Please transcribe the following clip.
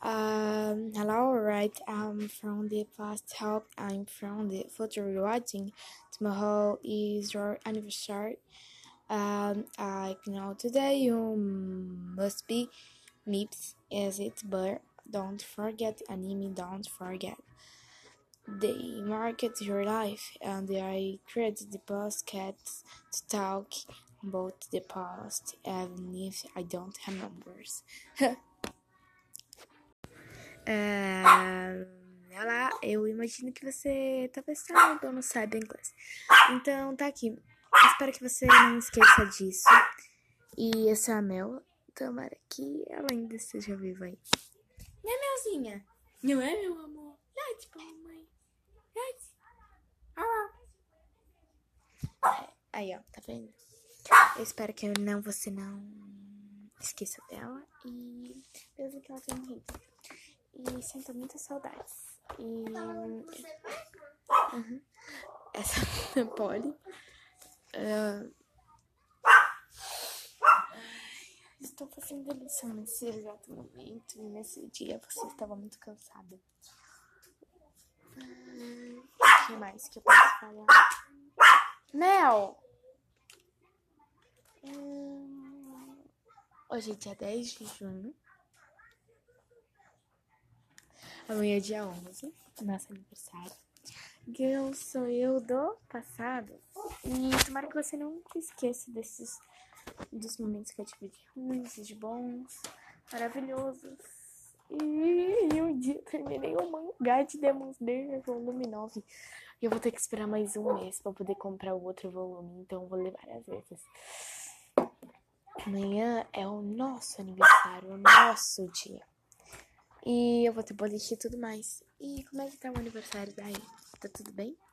Um, hello, right? I'm from the past. help. I'm from the future. Watching tomorrow is your anniversary. Um, I know today you must be MIPS, is it? But don't forget anime. Don't forget. They market your life, and I create the podcast to talk about the past, even if I don't have numbers. Ah, olá, eu imagino que você tá pensando ou não sabe inglês. Então, tá aqui. Espero que você não esqueça disso. E esse é a Mel. Tomara que ela ainda esteja viva aí. Né, Melzinha? Não é, meu amor? Late, mamãe. Late. Ah. Aí, ó, tá vendo? Eu espero que não, você não esqueça dela. E mesmo que ela tenha morrido. E sinto muitas saudades. E. Uhum. Essa é a Polly. Uh... Estou fazendo lição nesse exato momento e nesse dia você estava muito cansada. O que mais que eu posso falar? Mel! Hum... Hoje é dia 10 de junho. Amanhã é dia 11, nosso aniversário. Eu sou eu do passado. E tomara que você nunca esqueça desses dos momentos que eu tive de ruins, de bons, maravilhosos. E um dia terminei o mangá de Demon Slayer volume 9. E eu vou ter que esperar mais um mês pra poder comprar o outro volume. Então vou ler várias vezes. Amanhã é o nosso aniversário, o nosso dia. E eu vou ter boliche e tudo mais. E como é que tá o aniversário daí? Tá tudo bem?